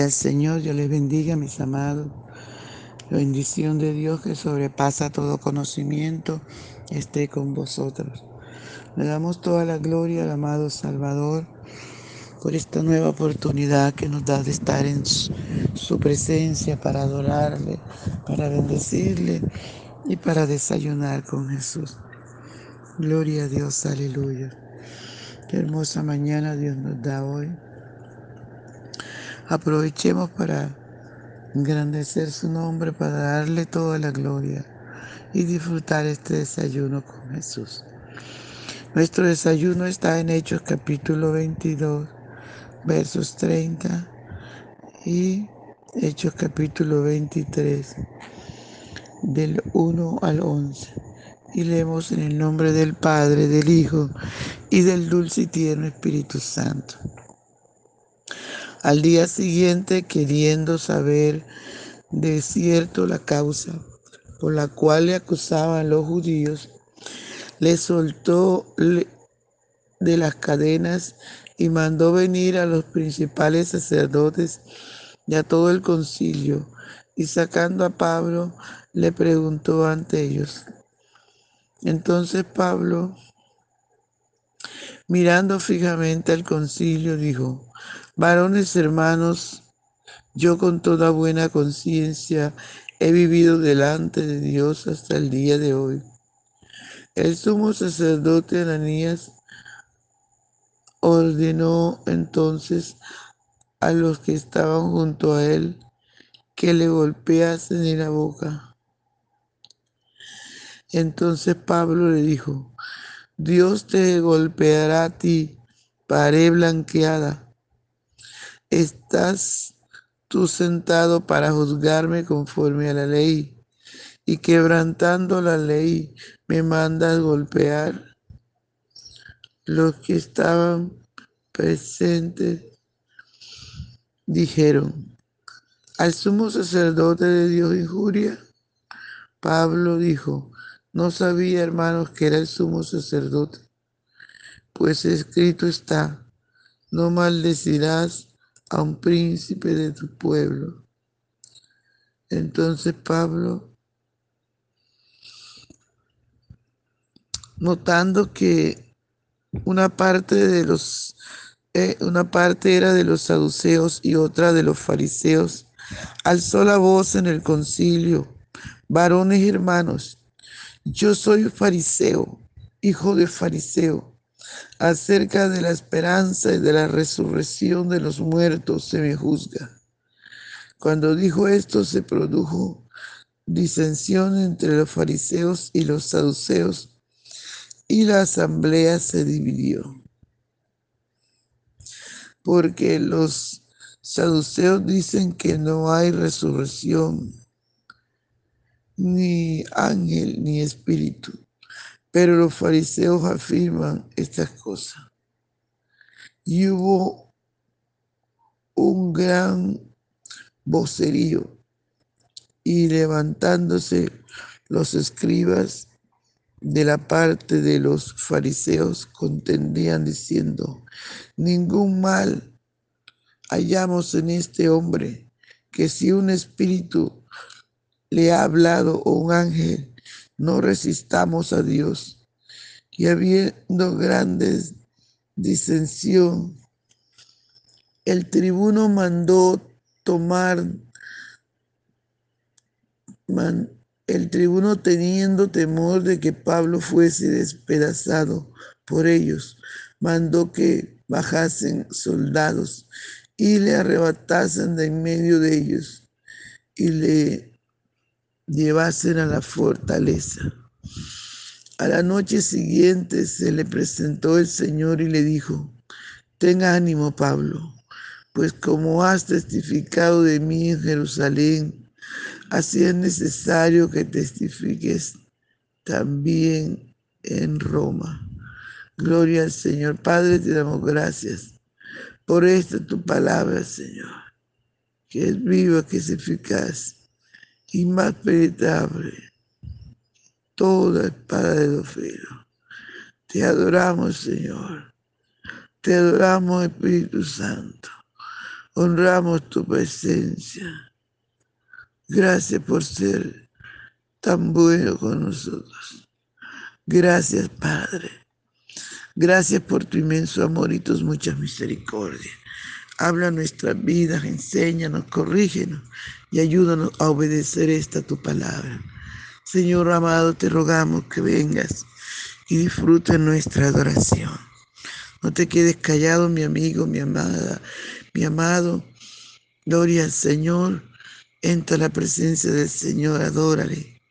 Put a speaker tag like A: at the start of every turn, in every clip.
A: Al Señor, Dios les bendiga, mis amados. La bendición de Dios que sobrepasa todo conocimiento esté con vosotros. Le damos toda la gloria al amado Salvador por esta nueva oportunidad que nos da de estar en su, presencia para adorarle, para bendecirle y para desayunar con Jesús. Gloria a Dios, aleluya. Qué hermosa mañana Dios nos da hoy. Aprovechemos para engrandecer su nombre, para darle toda la gloria y disfrutar este desayuno con Jesús. Nuestro desayuno está en Hechos capítulo 22, versos 30 y Hechos capítulo 23, del 1 al 11. Y leemos en el nombre del Padre, del Hijo y del dulce y tierno Espíritu Santo. Al día siguiente, queriendo saber de cierto la causa por la cual le acusaban los judíos, le soltó de las cadenas y mandó venir a los principales sacerdotes y a todo el concilio, y sacando a Pablo, le preguntó ante ellos. Entonces Pablo, mirando fijamente al concilio, dijo, Varones hermanos, yo con toda buena conciencia he vivido delante de Dios hasta el día de hoy. El sumo sacerdote Ananías ordenó entonces a los que estaban junto a él que le golpeasen en la boca. Entonces Pablo le dijo, Dios te golpeará a ti, pared blanqueada ¿Estás tú sentado para juzgarme conforme a la ley? Y quebrantando la ley, me mandas golpear. Los que estaban presentes dijeron, al sumo sacerdote de Dios injuria. Pablo dijo, no sabía, hermanos, que era el sumo sacerdote, pues escrito está, no maldecirás a un príncipe de tu pueblo. Entonces Pablo, notando que una parte de los eh, una parte era de los saduceos y otra de los fariseos, alzó la voz en el concilio, varones hermanos, yo soy fariseo, hijo de fariseo acerca de la esperanza y de la resurrección de los muertos se me juzga. Cuando dijo esto se produjo disensión entre los fariseos y los saduceos y la asamblea se dividió. Porque los saduceos dicen que no hay resurrección, ni ángel, ni espíritu pero los fariseos afirman estas cosas. Y hubo un gran vocerío y levantándose los escribas de la parte de los fariseos contendían diciendo, ningún mal hallamos en este hombre, que si un espíritu le ha hablado o un ángel, no resistamos a Dios. Y habiendo grandes disensión, el tribuno mandó tomar, el tribuno teniendo temor de que Pablo fuese despedazado por ellos, mandó que bajasen soldados y le arrebatasen de en medio de ellos y le llevasen a la fortaleza. A la noche siguiente se le presentó el Señor y le dijo, ten ánimo Pablo, pues como has testificado de mí en Jerusalén, así es necesario que testifiques también en Roma. Gloria al Señor. Padre, te damos gracias por esta tu palabra, Señor, que es viva, que es eficaz y más penetrable toda espada de dos Te adoramos, Señor. Te adoramos, Espíritu Santo, honramos tu presencia. Gracias por ser tan bueno con nosotros. Gracias, Padre. Gracias por tu inmenso amor y tus muchas misericordias. Habla nuestras vidas, enséñanos, corrígenos y ayúdanos a obedecer esta tu palabra. Señor amado, te rogamos que vengas y disfrutes nuestra adoración. No te quedes callado, mi amigo, mi amada, mi amado. Gloria al Señor. Entra a la presencia del Señor, adórale.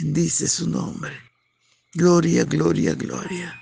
A: Bendice su nombre. Gloria, gloria, gloria.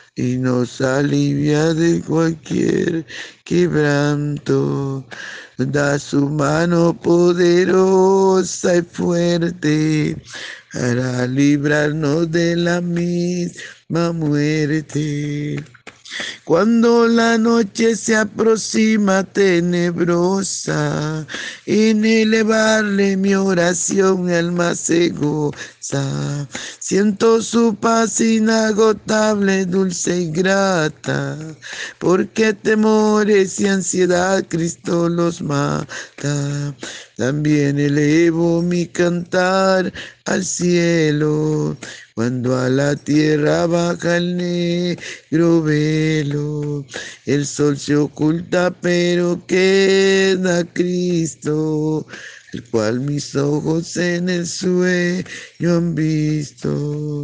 A: y nos alivia de cualquier quebranto. Da su mano poderosa y fuerte para librarnos de la misma muerte. Cuando la noche se aproxima tenebrosa, en elevarle mi oración mi alma se goza. Siento su paz inagotable, dulce y grata, porque temores y ansiedad Cristo los mata. También elevo mi cantar al cielo cuando a la tierra baja el negro velo, el sol se oculta, pero queda Cristo, el cual mis ojos en el sueño han visto.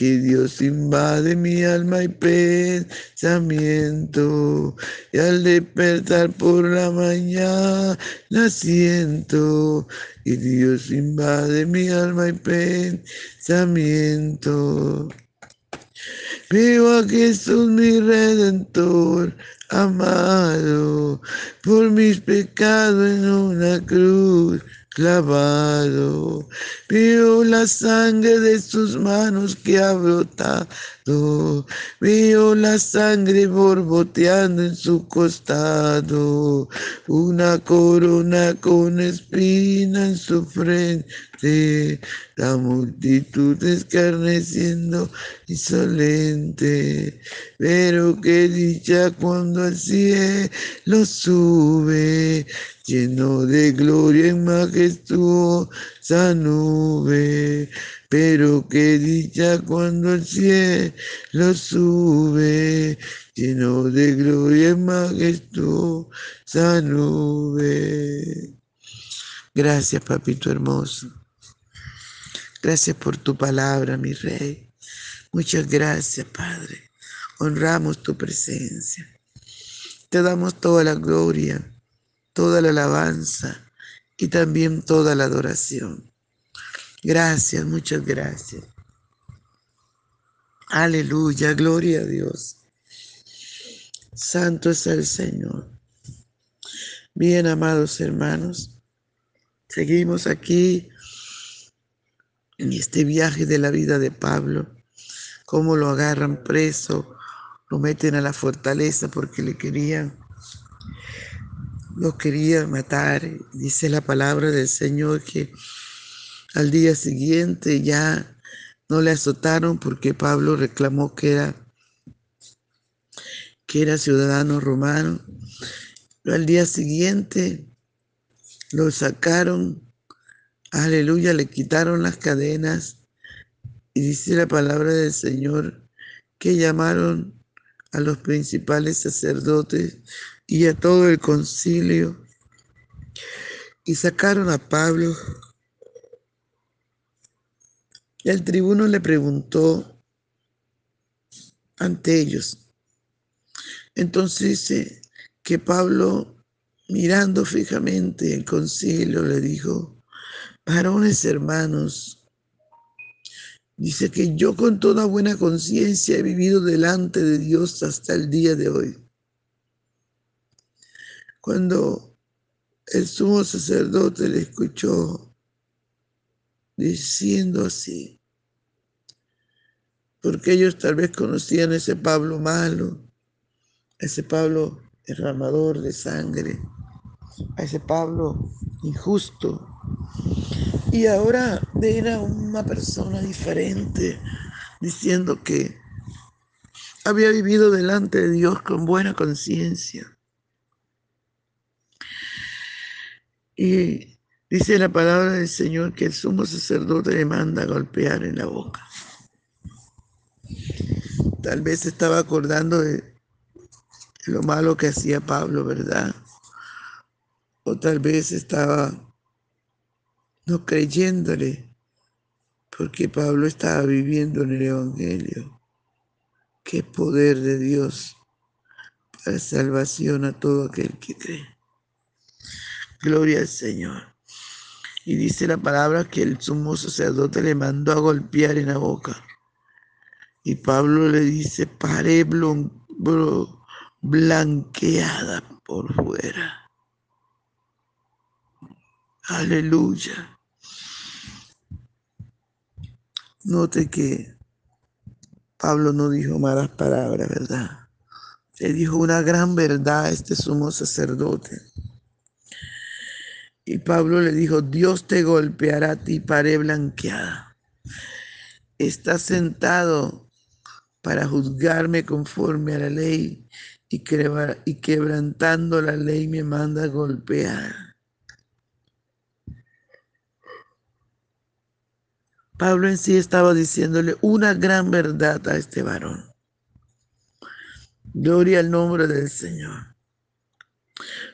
A: que Dios invade mi alma y pensamiento, y al despertar por la mañana siento, y Dios invade mi alma y pensamiento. Veo a Jesús mi redentor, amado, por mis pecados en una cruz clavado. Veo la sangre de sus manos que ha brotado. Veo la sangre borboteando en su costado. Una corona con espina en su frente. La multitud escarneciendo insolente. Pero qué dicha cuando al cielo sube lleno de gloria en majestuosa nube. Pero qué dicha cuando el cielo sube, lleno de gloria en majestuosa nube. Gracias, papito hermoso. Gracias por tu palabra, mi rey. Muchas gracias, Padre. Honramos tu presencia. Te damos toda la gloria toda la alabanza y también toda la adoración. Gracias, muchas gracias. Aleluya, gloria a Dios. Santo es el Señor. Bien, amados hermanos, seguimos aquí en este viaje de la vida de Pablo, cómo lo agarran preso, lo meten a la fortaleza porque le querían lo quería matar. Dice la palabra del Señor que al día siguiente ya no le azotaron porque Pablo reclamó que era, que era ciudadano romano. Pero al día siguiente lo sacaron, aleluya, le quitaron las cadenas y dice la palabra del Señor que llamaron a los principales sacerdotes y a todo el concilio y sacaron a Pablo El tribuno le preguntó ante ellos. Entonces dice que Pablo, mirando fijamente el concilio, le dijo, varones hermanos, dice que yo con toda buena conciencia he vivido delante de Dios hasta el día de hoy. Cuando el sumo sacerdote le escuchó diciendo así, porque ellos tal vez conocían ese Pablo malo, ese Pablo derramador de sangre, a ese Pablo injusto. Y ahora era una persona diferente, diciendo que había vivido delante de Dios con buena conciencia. Y dice la palabra del Señor que el sumo sacerdote le manda a golpear en la boca. Tal vez estaba acordando de lo malo que hacía Pablo, ¿verdad? O tal vez estaba no creyéndole porque Pablo estaba viviendo en el Evangelio. Qué poder de Dios para salvación a todo aquel que cree. Gloria al Señor. Y dice la palabra que el sumo sacerdote le mandó a golpear en la boca. Y Pablo le dice, paré blanqueada por fuera. Aleluya. Note que Pablo no dijo malas palabras, ¿verdad? Le dijo una gran verdad a este sumo sacerdote. Y Pablo le dijo, Dios te golpeará a ti, paré blanqueada. Estás sentado para juzgarme conforme a la ley y, quebrantando la ley me manda a golpear. Pablo en sí estaba diciéndole una gran verdad a este varón. Gloria al nombre del Señor.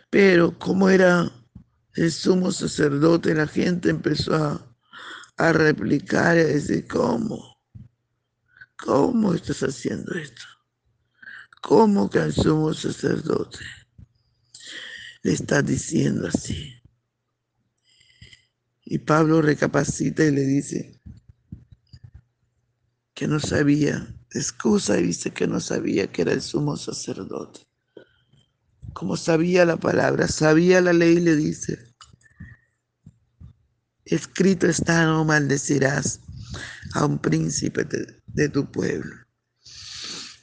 A: Pero como era el sumo sacerdote, la gente empezó a, a replicar y a decir, ¿cómo? ¿Cómo estás haciendo esto? ¿Cómo que al sumo sacerdote le está diciendo así? Y Pablo recapacita y le dice que no sabía, excusa y dice que no sabía que era el sumo sacerdote. Como sabía la palabra, sabía la ley, le dice, escrito está, no maldecirás a un príncipe de, tu pueblo.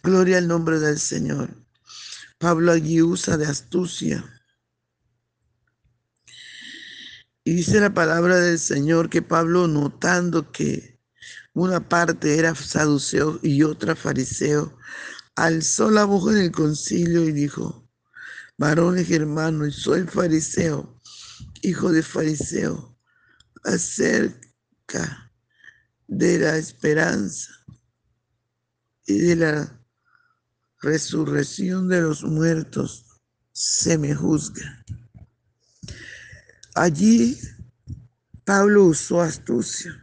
A: Gloria al nombre del Señor. Pablo allí usa de astucia. Y dice la palabra del Señor que Pablo notando que una parte era saduceo y otra fariseo, alzó la voz en el concilio y dijo, varones hermanos, soy fariseo, hijo de fariseo, acerca de la esperanza y de la resurrección de los muertos se me juzga. Allí Pablo usó astucia.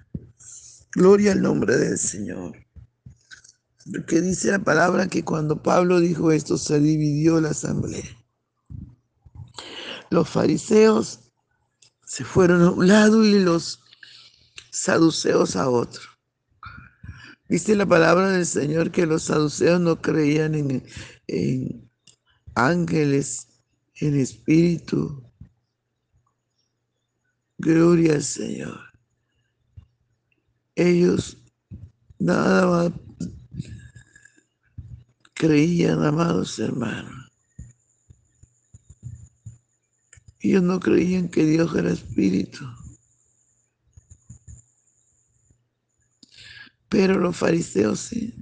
A: Gloria al nombre del Señor. Porque dice la palabra que cuando Pablo dijo esto se dividió la asamblea. Los fariseos se fueron a un lado y los saduceos a otro. Dice la palabra del Señor que los saduceos no creían en, en ángeles, en espíritu. Gloria al Señor. Ellos nada más creían, amados hermanos. Ellos no creían que Dios era espíritu. pero los fariseos sí.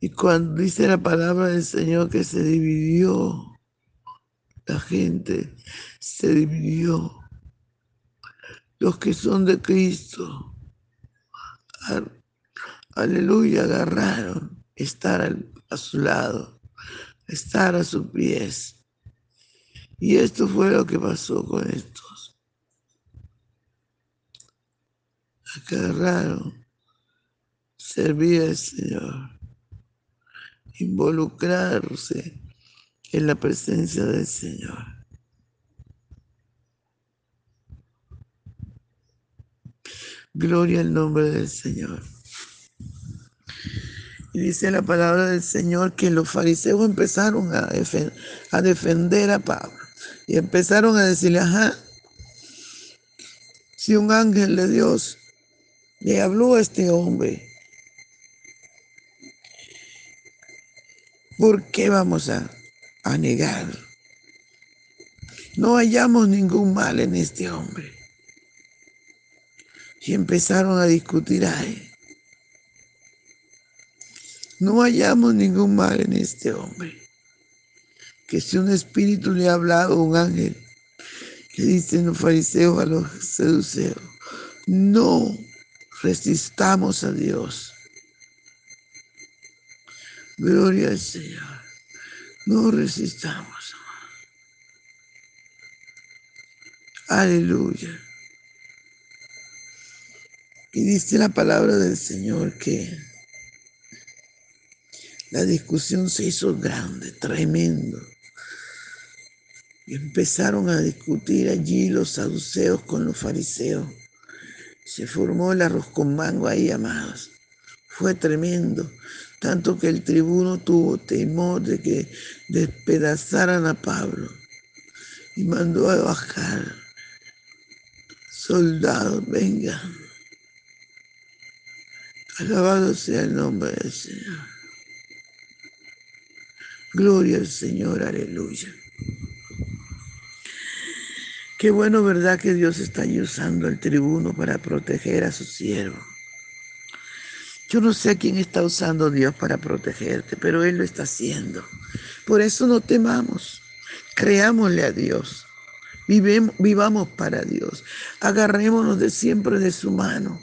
A: Y cuando dice la palabra del Señor que se dividió, la gente se dividió. Los que son de Cristo, aleluya, agarraron estar a su lado, estar a sus pies. Y esto fue lo que pasó con estos. agarraron, servir al Señor, involucrarse en la presencia del Señor. Gloria al nombre del Señor. Y dice la palabra del Señor que los fariseos empezaron a, a defender a Pablo. Y empezaron a decirle, ajá, si un ángel de Dios le habló a este hombre, ¿por qué vamos a, a negar? No hallamos ningún mal en este hombre. Y empezaron a discutir ahí. No hallamos ningún mal en este hombre. Que si un espíritu le ha hablado a un ángel, le dicen los fariseos a los seduceos, no resistamos a Dios. Gloria al Señor. No resistamos. Aleluya. Y dice la palabra del Señor que la discusión se hizo grande, tremendo. Y empezaron a discutir allí los saduceos con los fariseos. Se formó el arroz con mango ahí, amados. Fue tremendo, tanto que el tribuno tuvo temor de que despedazaran a Pablo y mandó a bajar. Soldados, vengan. Alabado sea el nombre del Señor. Gloria al Señor, aleluya. Qué bueno, ¿verdad? Que Dios está usando al tribuno para proteger a su siervo. Yo no sé a quién está usando Dios para protegerte, pero Él lo está haciendo. Por eso no temamos. Creámosle a Dios. vivamos para Dios. Agarrémonos de siempre de su mano.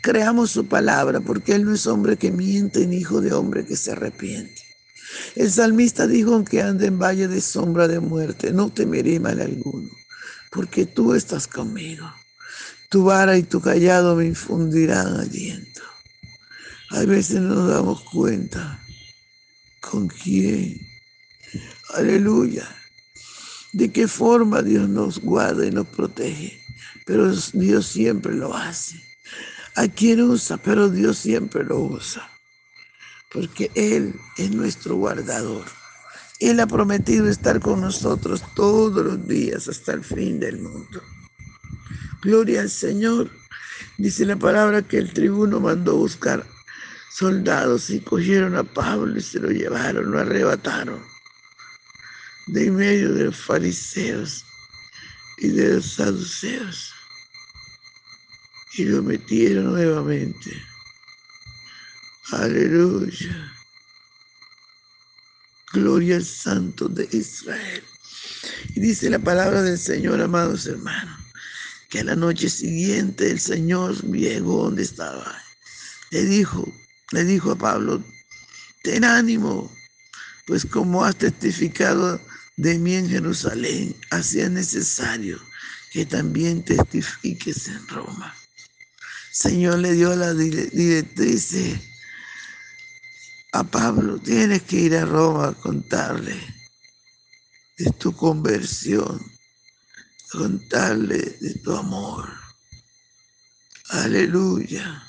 A: Creamos su palabra, porque Él no es hombre que miente ni hijo de hombre que se arrepiente. El salmista dijo, aunque ande en valle de sombra de muerte, no temeré mal alguno porque tú estás conmigo. Tu vara y tu callado me infundirán aliento. A veces no nos damos cuenta con quién. Aleluya. De qué forma Dios nos guarda y nos protege. Pero Dios siempre lo hace. A quien usa, pero Dios siempre lo usa. Porque Él es nuestro guardador. Él ha prometido estar con nosotros todos los días hasta el fin del mundo. Gloria al Señor. Dice la palabra que el tribuno mandó buscar soldados y cogieron a Pablo y se lo llevaron, lo arrebataron de en medio de los fariseos y de los saduceos y lo metieron nuevamente. Aleluya. Gloria al Santo de Israel. Y dice la palabra del Señor, amados hermanos, que a la noche siguiente el Señor llegó donde estaba. Le dijo, le dijo a Pablo, ten ánimo, pues como has testificado de mí en Jerusalén, así es necesario que también testifiques en Roma. Señor le dio la directriz a Pablo, tienes que ir a Roma a contarle de tu conversión, contarle de tu amor. Aleluya.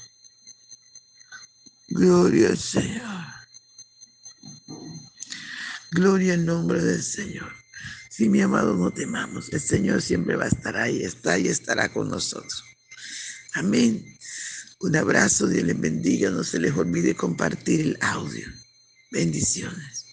A: Gloria al Señor. Gloria al nombre del Señor. Si mi amado no temamos, el Señor siempre va a estar ahí, está y estará con nosotros. Amén. Un abrazo, Dios les bendiga. No se les olvide compartir el audio. Bendiciones.